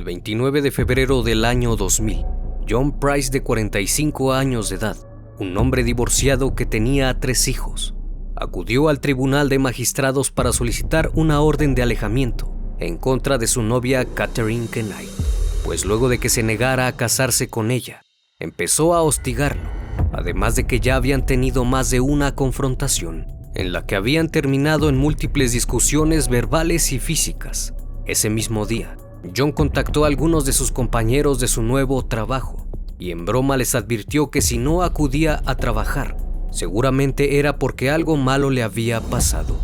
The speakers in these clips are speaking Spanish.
El 29 de febrero del año 2000, John Price, de 45 años de edad, un hombre divorciado que tenía tres hijos, acudió al tribunal de magistrados para solicitar una orden de alejamiento en contra de su novia Catherine Kenai, pues luego de que se negara a casarse con ella, empezó a hostigarlo, además de que ya habían tenido más de una confrontación, en la que habían terminado en múltiples discusiones verbales y físicas. Ese mismo día, John contactó a algunos de sus compañeros de su nuevo trabajo y en broma les advirtió que si no acudía a trabajar, seguramente era porque algo malo le había pasado.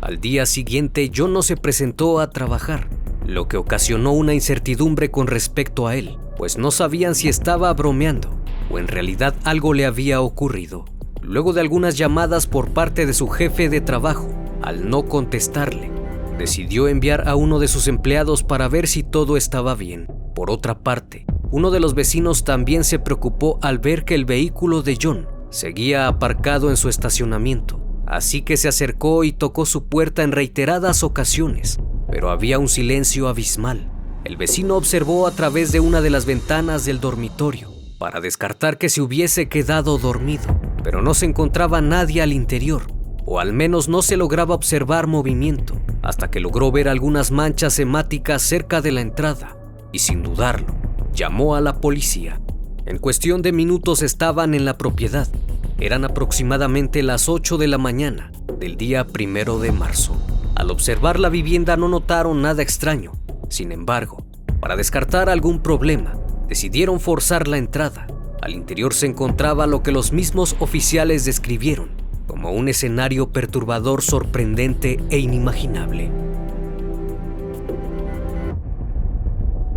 Al día siguiente, John no se presentó a trabajar, lo que ocasionó una incertidumbre con respecto a él, pues no sabían si estaba bromeando o en realidad algo le había ocurrido. Luego de algunas llamadas por parte de su jefe de trabajo, al no contestarle, decidió enviar a uno de sus empleados para ver si todo estaba bien. Por otra parte, uno de los vecinos también se preocupó al ver que el vehículo de John seguía aparcado en su estacionamiento, así que se acercó y tocó su puerta en reiteradas ocasiones, pero había un silencio abismal. El vecino observó a través de una de las ventanas del dormitorio para descartar que se hubiese quedado dormido, pero no se encontraba nadie al interior, o al menos no se lograba observar movimiento hasta que logró ver algunas manchas hemáticas cerca de la entrada y sin dudarlo, llamó a la policía. En cuestión de minutos estaban en la propiedad. Eran aproximadamente las 8 de la mañana del día primero de marzo. Al observar la vivienda no notaron nada extraño. Sin embargo, para descartar algún problema, decidieron forzar la entrada. Al interior se encontraba lo que los mismos oficiales describieron como un escenario perturbador, sorprendente e inimaginable.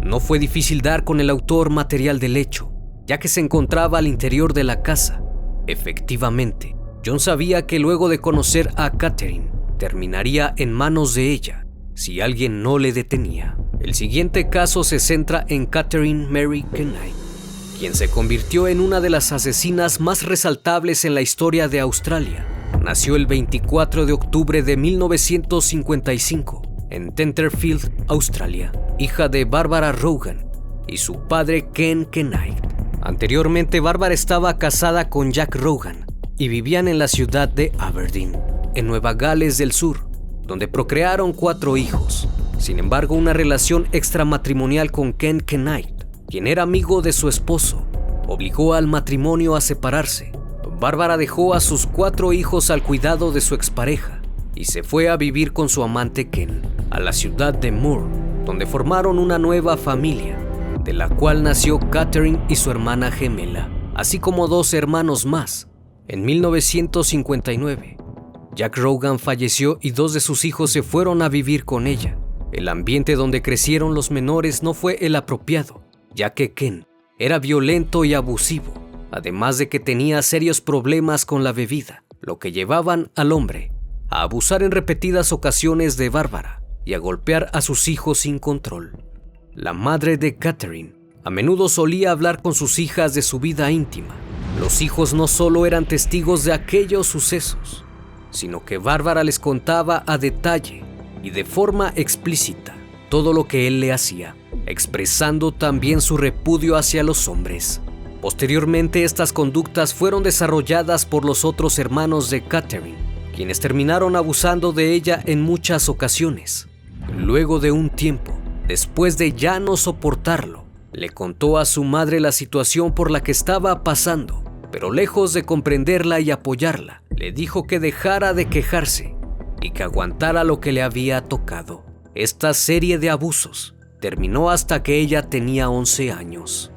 No fue difícil dar con el autor material del hecho, ya que se encontraba al interior de la casa. Efectivamente, John sabía que luego de conocer a Catherine, terminaría en manos de ella si alguien no le detenía. El siguiente caso se centra en Catherine Mary Kenai, quien se convirtió en una de las asesinas más resaltables en la historia de Australia. Nació el 24 de octubre de 1955 en Tenterfield, Australia, hija de Barbara Rogan y su padre Ken Knight. Anteriormente, Barbara estaba casada con Jack Rogan y vivían en la ciudad de Aberdeen, en Nueva Gales del Sur, donde procrearon cuatro hijos. Sin embargo, una relación extramatrimonial con Ken Knight quien era amigo de su esposo, obligó al matrimonio a separarse. Bárbara dejó a sus cuatro hijos al cuidado de su expareja y se fue a vivir con su amante Ken a la ciudad de Moore, donde formaron una nueva familia, de la cual nació Catherine y su hermana gemela, así como dos hermanos más. En 1959, Jack Rogan falleció y dos de sus hijos se fueron a vivir con ella. El ambiente donde crecieron los menores no fue el apropiado, ya que Ken era violento y abusivo, además de que tenía serios problemas con la bebida, lo que llevaban al hombre a abusar en repetidas ocasiones de Bárbara y a golpear a sus hijos sin control. La madre de Catherine a menudo solía hablar con sus hijas de su vida íntima. Los hijos no solo eran testigos de aquellos sucesos, sino que Bárbara les contaba a detalle y de forma explícita todo lo que él le hacía expresando también su repudio hacia los hombres. Posteriormente estas conductas fueron desarrolladas por los otros hermanos de Catherine, quienes terminaron abusando de ella en muchas ocasiones. Luego de un tiempo, después de ya no soportarlo, le contó a su madre la situación por la que estaba pasando pero lejos de comprenderla y apoyarla, le dijo que dejara de quejarse y que aguantara lo que le había tocado. Esta serie de abusos terminó hasta que ella tenía 11 años.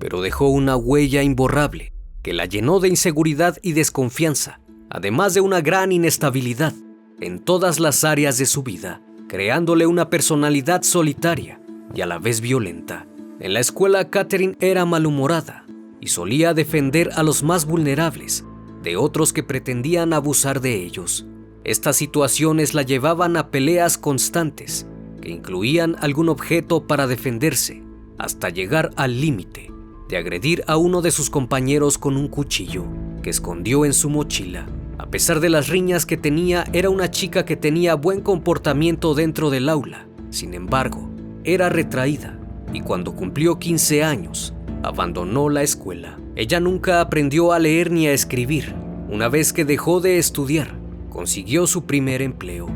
Pero dejó una huella imborrable que la llenó de inseguridad y desconfianza, además de una gran inestabilidad en todas las áreas de su vida, creándole una personalidad solitaria y a la vez violenta. En la escuela Catherine era malhumorada y solía defender a los más vulnerables de otros que pretendían abusar de ellos. Estas situaciones la llevaban a peleas constantes que incluían algún objeto para defenderse, hasta llegar al límite de agredir a uno de sus compañeros con un cuchillo que escondió en su mochila. A pesar de las riñas que tenía, era una chica que tenía buen comportamiento dentro del aula. Sin embargo, era retraída y cuando cumplió 15 años, abandonó la escuela. Ella nunca aprendió a leer ni a escribir. Una vez que dejó de estudiar, consiguió su primer empleo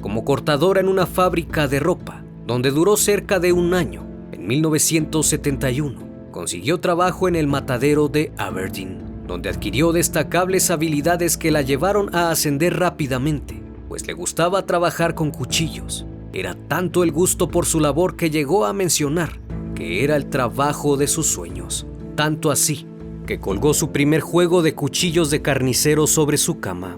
como cortadora en una fábrica de ropa, donde duró cerca de un año. En 1971, consiguió trabajo en el matadero de Aberdeen, donde adquirió destacables habilidades que la llevaron a ascender rápidamente, pues le gustaba trabajar con cuchillos. Era tanto el gusto por su labor que llegó a mencionar que era el trabajo de sus sueños, tanto así que colgó su primer juego de cuchillos de carnicero sobre su cama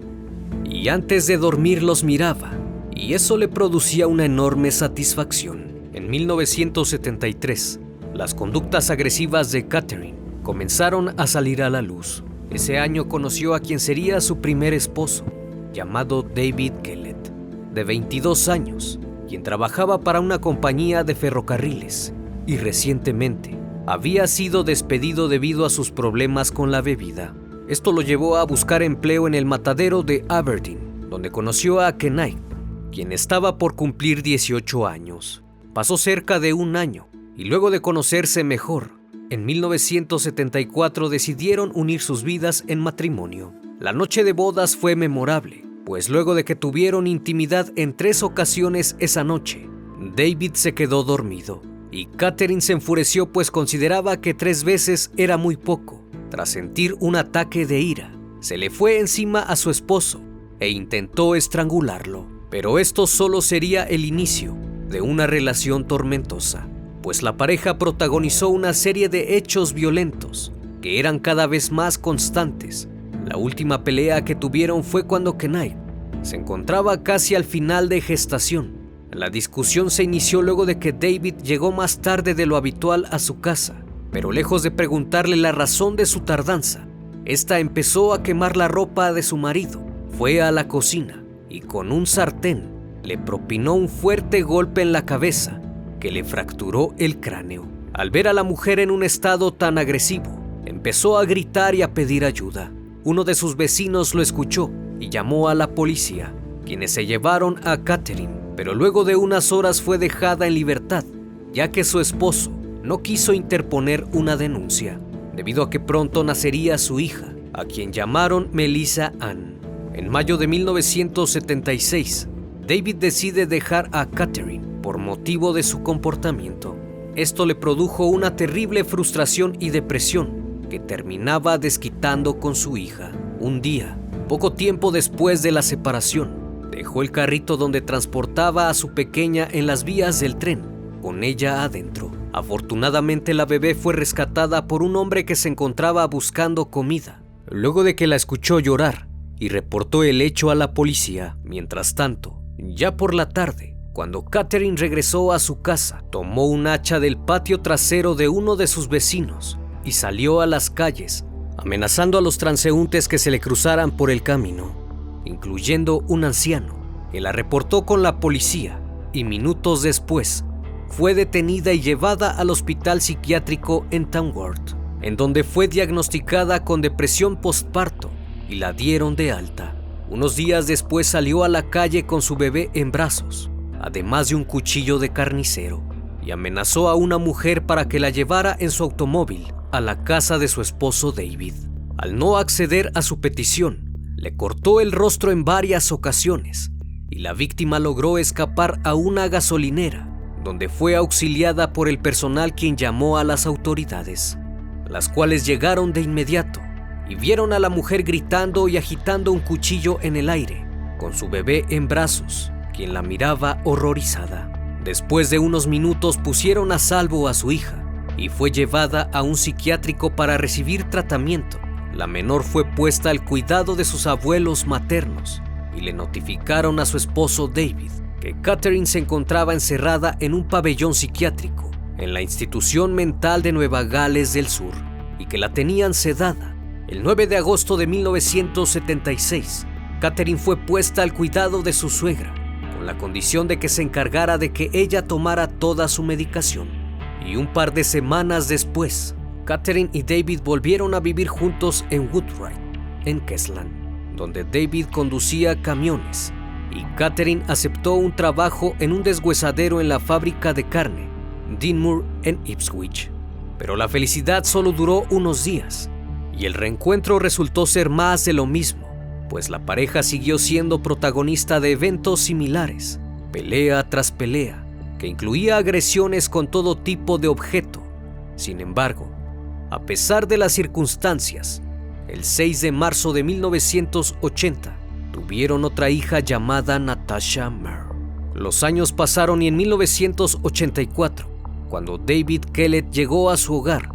y antes de dormir los miraba, y eso le producía una enorme satisfacción. En 1973, las conductas agresivas de Catherine comenzaron a salir a la luz. Ese año conoció a quien sería su primer esposo, llamado David Kellett, de 22 años, quien trabajaba para una compañía de ferrocarriles y recientemente había sido despedido debido a sus problemas con la bebida. Esto lo llevó a buscar empleo en el matadero de Aberdeen, donde conoció a Kenai, quien estaba por cumplir 18 años. Pasó cerca de un año y luego de conocerse mejor, en 1974 decidieron unir sus vidas en matrimonio. La noche de bodas fue memorable, pues luego de que tuvieron intimidad en tres ocasiones esa noche, David se quedó dormido y Catherine se enfureció pues consideraba que tres veces era muy poco. Tras sentir un ataque de ira, se le fue encima a su esposo e intentó estrangularlo. Pero esto solo sería el inicio de una relación tormentosa, pues la pareja protagonizó una serie de hechos violentos que eran cada vez más constantes. La última pelea que tuvieron fue cuando Kenai se encontraba casi al final de gestación la discusión se inició luego de que David llegó más tarde de lo habitual a su casa, pero lejos de preguntarle la razón de su tardanza, esta empezó a quemar la ropa de su marido. Fue a la cocina y con un sartén le propinó un fuerte golpe en la cabeza que le fracturó el cráneo. Al ver a la mujer en un estado tan agresivo, empezó a gritar y a pedir ayuda. Uno de sus vecinos lo escuchó y llamó a la policía, quienes se llevaron a Catherine pero luego de unas horas fue dejada en libertad, ya que su esposo no quiso interponer una denuncia, debido a que pronto nacería su hija, a quien llamaron Melissa Ann. En mayo de 1976, David decide dejar a Catherine por motivo de su comportamiento. Esto le produjo una terrible frustración y depresión que terminaba desquitando con su hija. Un día, poco tiempo después de la separación, Dejó el carrito donde transportaba a su pequeña en las vías del tren, con ella adentro. Afortunadamente la bebé fue rescatada por un hombre que se encontraba buscando comida. Luego de que la escuchó llorar y reportó el hecho a la policía, mientras tanto, ya por la tarde, cuando Catherine regresó a su casa, tomó un hacha del patio trasero de uno de sus vecinos y salió a las calles, amenazando a los transeúntes que se le cruzaran por el camino incluyendo un anciano, que la reportó con la policía y minutos después fue detenida y llevada al hospital psiquiátrico en Tamworth, en donde fue diagnosticada con depresión postparto y la dieron de alta. Unos días después salió a la calle con su bebé en brazos, además de un cuchillo de carnicero, y amenazó a una mujer para que la llevara en su automóvil a la casa de su esposo David. Al no acceder a su petición, le cortó el rostro en varias ocasiones y la víctima logró escapar a una gasolinera, donde fue auxiliada por el personal quien llamó a las autoridades. las cuales llegaron de inmediato y vieron a la mujer gritando y agitando un cuchillo en el aire, con su bebé en brazos, quien la miraba horrorizada. Después de unos minutos pusieron a salvo a su hija y fue llevada a un psiquiátrico para recibir tratamiento. La menor fue puesta al cuidado de sus abuelos maternos y le notificaron a su esposo David que Catherine se encontraba encerrada en un pabellón psiquiátrico en la institución mental de Nueva Gales del Sur y que la tenían sedada. El 9 de agosto de 1976, Catherine fue puesta al cuidado de su suegra, con la condición de que se encargara de que ella tomara toda su medicación. Y un par de semanas después, Catherine y David volvieron a vivir juntos en Woodwright, en Kesland, donde David conducía camiones y Catherine aceptó un trabajo en un deshuesadero en la fábrica de carne, Dinmore en Ipswich. Pero la felicidad solo duró unos días y el reencuentro resultó ser más de lo mismo, pues la pareja siguió siendo protagonista de eventos similares, pelea tras pelea, que incluía agresiones con todo tipo de objeto. Sin embargo, a pesar de las circunstancias, el 6 de marzo de 1980 tuvieron otra hija llamada Natasha Mer. Los años pasaron y en 1984, cuando David Kellett llegó a su hogar,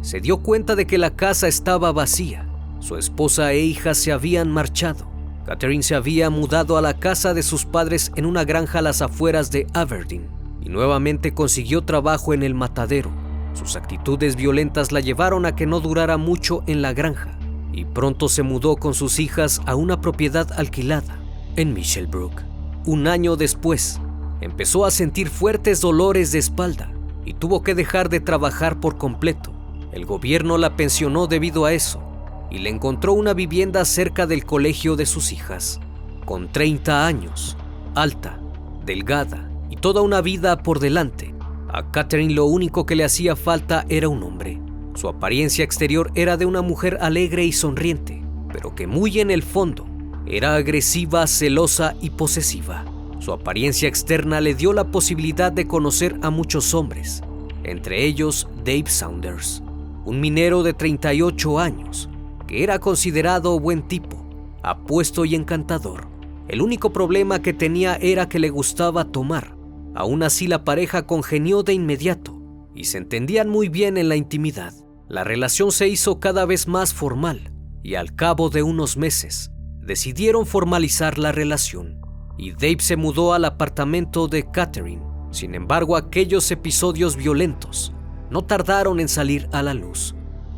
se dio cuenta de que la casa estaba vacía. Su esposa e hija se habían marchado. Catherine se había mudado a la casa de sus padres en una granja a las afueras de Aberdeen y nuevamente consiguió trabajo en el matadero. Sus actitudes violentas la llevaron a que no durara mucho en la granja y pronto se mudó con sus hijas a una propiedad alquilada en Michelbrook. Un año después, empezó a sentir fuertes dolores de espalda y tuvo que dejar de trabajar por completo. El gobierno la pensionó debido a eso y le encontró una vivienda cerca del colegio de sus hijas. Con 30 años, alta, delgada y toda una vida por delante, a Catherine lo único que le hacía falta era un hombre. Su apariencia exterior era de una mujer alegre y sonriente, pero que muy en el fondo era agresiva, celosa y posesiva. Su apariencia externa le dio la posibilidad de conocer a muchos hombres, entre ellos Dave Saunders, un minero de 38 años, que era considerado buen tipo, apuesto y encantador. El único problema que tenía era que le gustaba tomar Aún así la pareja congenió de inmediato y se entendían muy bien en la intimidad. La relación se hizo cada vez más formal y al cabo de unos meses decidieron formalizar la relación y Dave se mudó al apartamento de Catherine. Sin embargo, aquellos episodios violentos no tardaron en salir a la luz.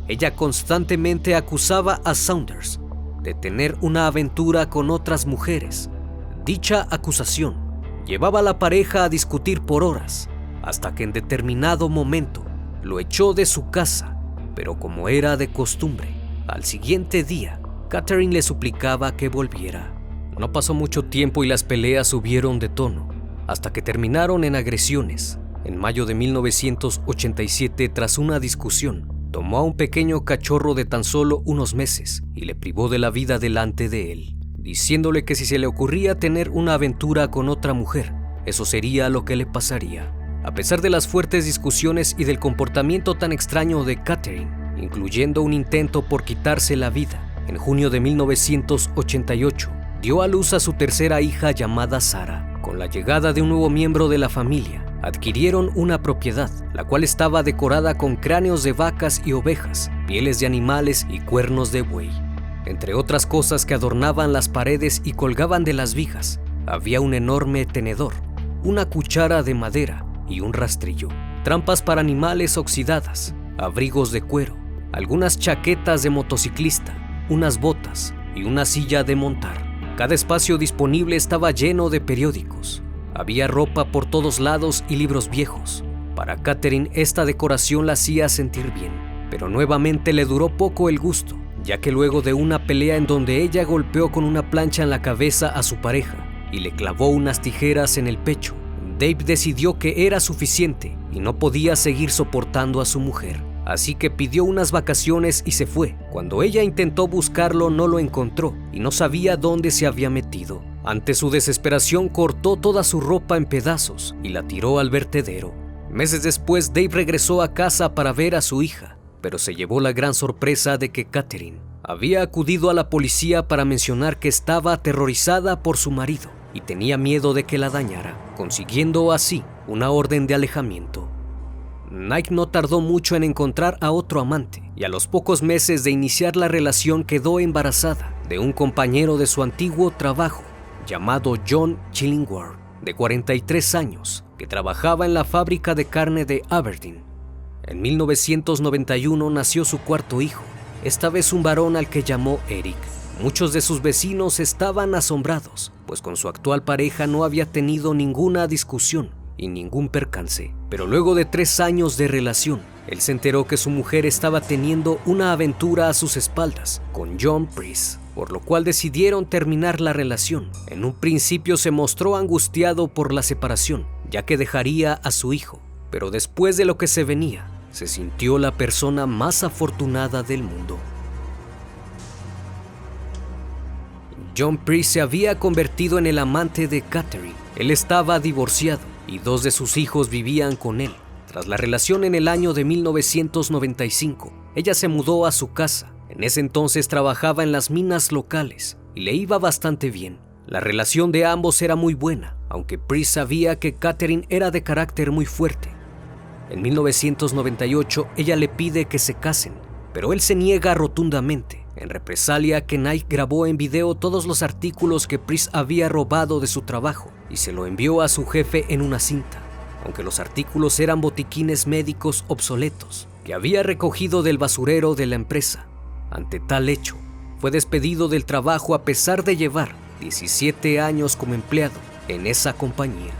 Ella constantemente acusaba a Saunders de tener una aventura con otras mujeres. Dicha acusación Llevaba a la pareja a discutir por horas, hasta que en determinado momento lo echó de su casa, pero como era de costumbre, al siguiente día, Catherine le suplicaba que volviera. No pasó mucho tiempo y las peleas subieron de tono, hasta que terminaron en agresiones. En mayo de 1987, tras una discusión, tomó a un pequeño cachorro de tan solo unos meses y le privó de la vida delante de él diciéndole que si se le ocurría tener una aventura con otra mujer, eso sería lo que le pasaría. A pesar de las fuertes discusiones y del comportamiento tan extraño de Catherine, incluyendo un intento por quitarse la vida, en junio de 1988 dio a luz a su tercera hija llamada Sara. Con la llegada de un nuevo miembro de la familia, adquirieron una propiedad, la cual estaba decorada con cráneos de vacas y ovejas, pieles de animales y cuernos de buey. Entre otras cosas que adornaban las paredes y colgaban de las vigas, había un enorme tenedor, una cuchara de madera y un rastrillo, trampas para animales oxidadas, abrigos de cuero, algunas chaquetas de motociclista, unas botas y una silla de montar. Cada espacio disponible estaba lleno de periódicos. Había ropa por todos lados y libros viejos. Para Catherine esta decoración la hacía sentir bien, pero nuevamente le duró poco el gusto ya que luego de una pelea en donde ella golpeó con una plancha en la cabeza a su pareja y le clavó unas tijeras en el pecho, Dave decidió que era suficiente y no podía seguir soportando a su mujer. Así que pidió unas vacaciones y se fue. Cuando ella intentó buscarlo no lo encontró y no sabía dónde se había metido. Ante su desesperación cortó toda su ropa en pedazos y la tiró al vertedero. Meses después Dave regresó a casa para ver a su hija pero se llevó la gran sorpresa de que Catherine había acudido a la policía para mencionar que estaba aterrorizada por su marido y tenía miedo de que la dañara, consiguiendo así una orden de alejamiento. Nike no tardó mucho en encontrar a otro amante y a los pocos meses de iniciar la relación quedó embarazada de un compañero de su antiguo trabajo llamado John Chillingworth, de 43 años, que trabajaba en la fábrica de carne de Aberdeen. En 1991 nació su cuarto hijo, esta vez un varón al que llamó Eric. Muchos de sus vecinos estaban asombrados, pues con su actual pareja no había tenido ninguna discusión y ningún percance. Pero luego de tres años de relación, él se enteró que su mujer estaba teniendo una aventura a sus espaldas con John Priest, por lo cual decidieron terminar la relación. En un principio se mostró angustiado por la separación, ya que dejaría a su hijo, pero después de lo que se venía, se sintió la persona más afortunada del mundo. John Priest se había convertido en el amante de Catherine. Él estaba divorciado y dos de sus hijos vivían con él. Tras la relación en el año de 1995, ella se mudó a su casa. En ese entonces trabajaba en las minas locales y le iba bastante bien. La relación de ambos era muy buena, aunque Priest sabía que Catherine era de carácter muy fuerte. En 1998 ella le pide que se casen, pero él se niega rotundamente. En represalia, Knight grabó en video todos los artículos que Priest había robado de su trabajo y se lo envió a su jefe en una cinta, aunque los artículos eran botiquines médicos obsoletos que había recogido del basurero de la empresa. Ante tal hecho, fue despedido del trabajo a pesar de llevar 17 años como empleado en esa compañía.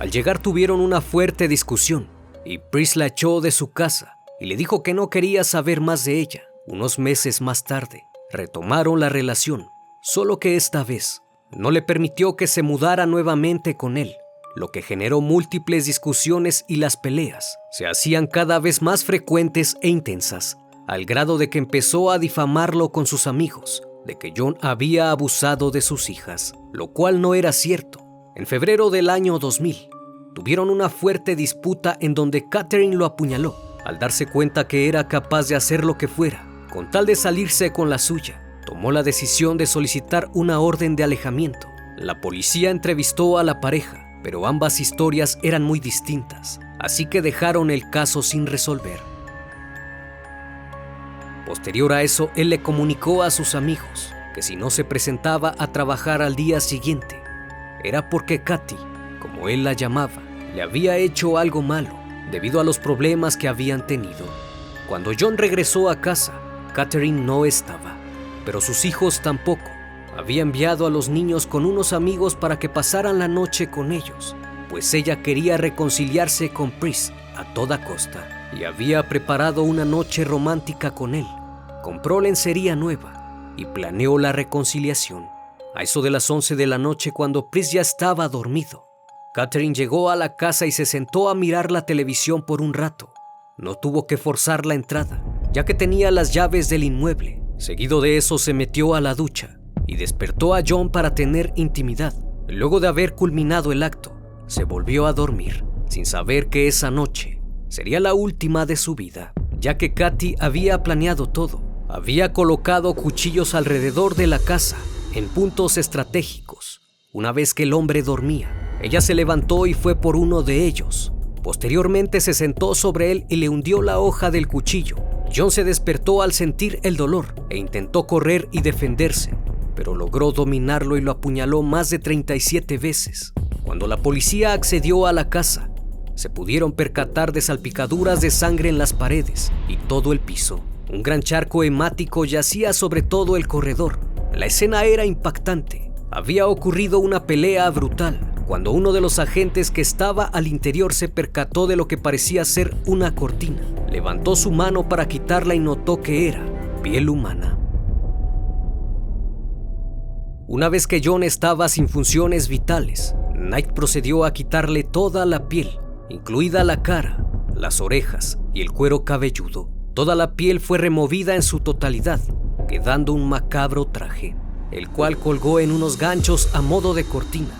Al llegar tuvieron una fuerte discusión y Priest la echó de su casa y le dijo que no quería saber más de ella. Unos meses más tarde, retomaron la relación, solo que esta vez no le permitió que se mudara nuevamente con él, lo que generó múltiples discusiones y las peleas se hacían cada vez más frecuentes e intensas, al grado de que empezó a difamarlo con sus amigos, de que John había abusado de sus hijas, lo cual no era cierto. En febrero del año 2000, tuvieron una fuerte disputa en donde Catherine lo apuñaló, al darse cuenta que era capaz de hacer lo que fuera, con tal de salirse con la suya tomó la decisión de solicitar una orden de alejamiento. La policía entrevistó a la pareja, pero ambas historias eran muy distintas, así que dejaron el caso sin resolver. Posterior a eso, él le comunicó a sus amigos que si no se presentaba a trabajar al día siguiente, era porque Katy, como él la llamaba, le había hecho algo malo debido a los problemas que habían tenido. Cuando John regresó a casa, Catherine no estaba pero sus hijos tampoco. Había enviado a los niños con unos amigos para que pasaran la noche con ellos, pues ella quería reconciliarse con Pris a toda costa y había preparado una noche romántica con él. Compró lencería nueva y planeó la reconciliación. A eso de las 11 de la noche, cuando Pris ya estaba dormido, Catherine llegó a la casa y se sentó a mirar la televisión por un rato. No tuvo que forzar la entrada, ya que tenía las llaves del inmueble Seguido de eso se metió a la ducha y despertó a John para tener intimidad. Luego de haber culminado el acto, se volvió a dormir, sin saber que esa noche sería la última de su vida, ya que Katy había planeado todo. Había colocado cuchillos alrededor de la casa, en puntos estratégicos. Una vez que el hombre dormía, ella se levantó y fue por uno de ellos. Posteriormente se sentó sobre él y le hundió la hoja del cuchillo John se despertó al sentir el dolor e intentó correr y defenderse, pero logró dominarlo y lo apuñaló más de 37 veces. Cuando la policía accedió a la casa, se pudieron percatar de salpicaduras de sangre en las paredes y todo el piso. Un gran charco hemático yacía sobre todo el corredor. La escena era impactante. Había ocurrido una pelea brutal cuando uno de los agentes que estaba al interior se percató de lo que parecía ser una cortina. Levantó su mano para quitarla y notó que era piel humana. Una vez que John estaba sin funciones vitales, Knight procedió a quitarle toda la piel, incluida la cara, las orejas y el cuero cabelludo. Toda la piel fue removida en su totalidad, quedando un macabro traje, el cual colgó en unos ganchos a modo de cortina.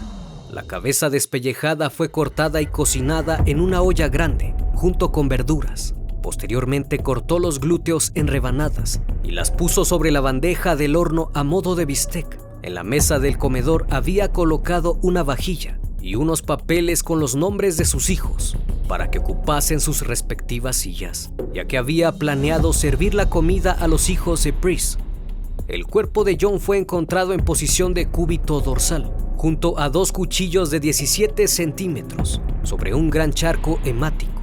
La cabeza despellejada fue cortada y cocinada en una olla grande, junto con verduras. Posteriormente cortó los glúteos en rebanadas y las puso sobre la bandeja del horno a modo de bistec. En la mesa del comedor había colocado una vajilla y unos papeles con los nombres de sus hijos para que ocupasen sus respectivas sillas, ya que había planeado servir la comida a los hijos de Pris. El cuerpo de John fue encontrado en posición de cúbito dorsal, junto a dos cuchillos de 17 centímetros, sobre un gran charco hemático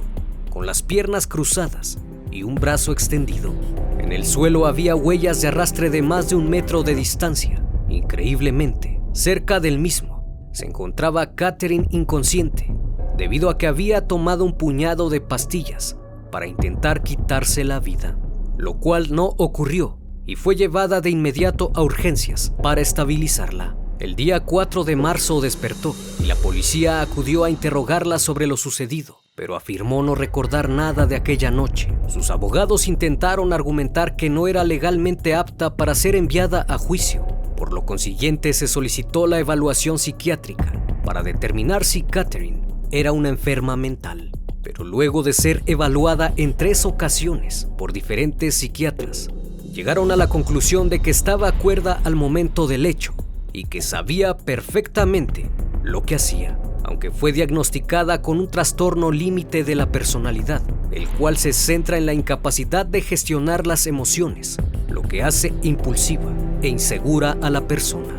con las piernas cruzadas y un brazo extendido. En el suelo había huellas de arrastre de más de un metro de distancia. Increíblemente, cerca del mismo se encontraba Catherine inconsciente, debido a que había tomado un puñado de pastillas para intentar quitarse la vida, lo cual no ocurrió y fue llevada de inmediato a urgencias para estabilizarla. El día 4 de marzo despertó y la policía acudió a interrogarla sobre lo sucedido pero afirmó no recordar nada de aquella noche. Sus abogados intentaron argumentar que no era legalmente apta para ser enviada a juicio. Por lo consiguiente, se solicitó la evaluación psiquiátrica para determinar si Catherine era una enferma mental. Pero luego de ser evaluada en tres ocasiones por diferentes psiquiatras, llegaron a la conclusión de que estaba cuerda al momento del hecho y que sabía perfectamente lo que hacía aunque fue diagnosticada con un trastorno límite de la personalidad, el cual se centra en la incapacidad de gestionar las emociones, lo que hace impulsiva e insegura a la persona.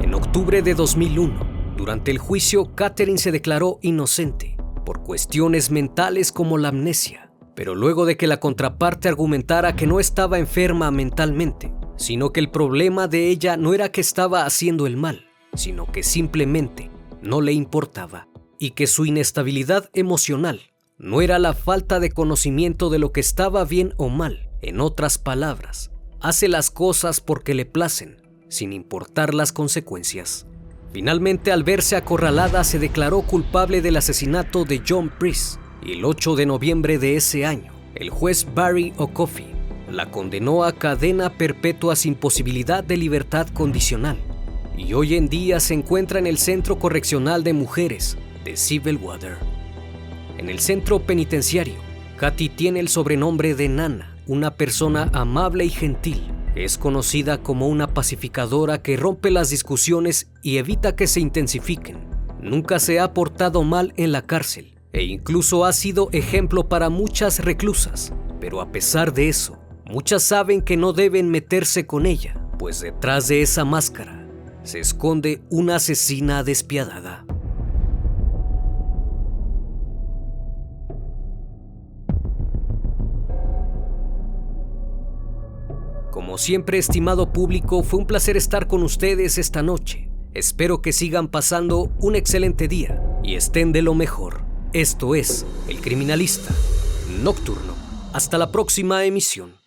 En octubre de 2001, durante el juicio, Catherine se declaró inocente por cuestiones mentales como la amnesia, pero luego de que la contraparte argumentara que no estaba enferma mentalmente, sino que el problema de ella no era que estaba haciendo el mal, sino que simplemente no le importaba y que su inestabilidad emocional no era la falta de conocimiento de lo que estaba bien o mal. En otras palabras, hace las cosas porque le placen, sin importar las consecuencias. Finalmente, al verse acorralada, se declaró culpable del asesinato de John Priest y el 8 de noviembre de ese año, el juez Barry O'Coffey la condenó a cadena perpetua sin posibilidad de libertad condicional y hoy en día se encuentra en el Centro Correccional de Mujeres de Civil Water. En el centro penitenciario, Katy tiene el sobrenombre de Nana, una persona amable y gentil. Es conocida como una pacificadora que rompe las discusiones y evita que se intensifiquen. Nunca se ha portado mal en la cárcel e incluso ha sido ejemplo para muchas reclusas. Pero a pesar de eso, muchas saben que no deben meterse con ella, pues detrás de esa máscara se esconde una asesina despiadada. Como siempre, estimado público, fue un placer estar con ustedes esta noche. Espero que sigan pasando un excelente día y estén de lo mejor. Esto es El Criminalista Nocturno. Hasta la próxima emisión.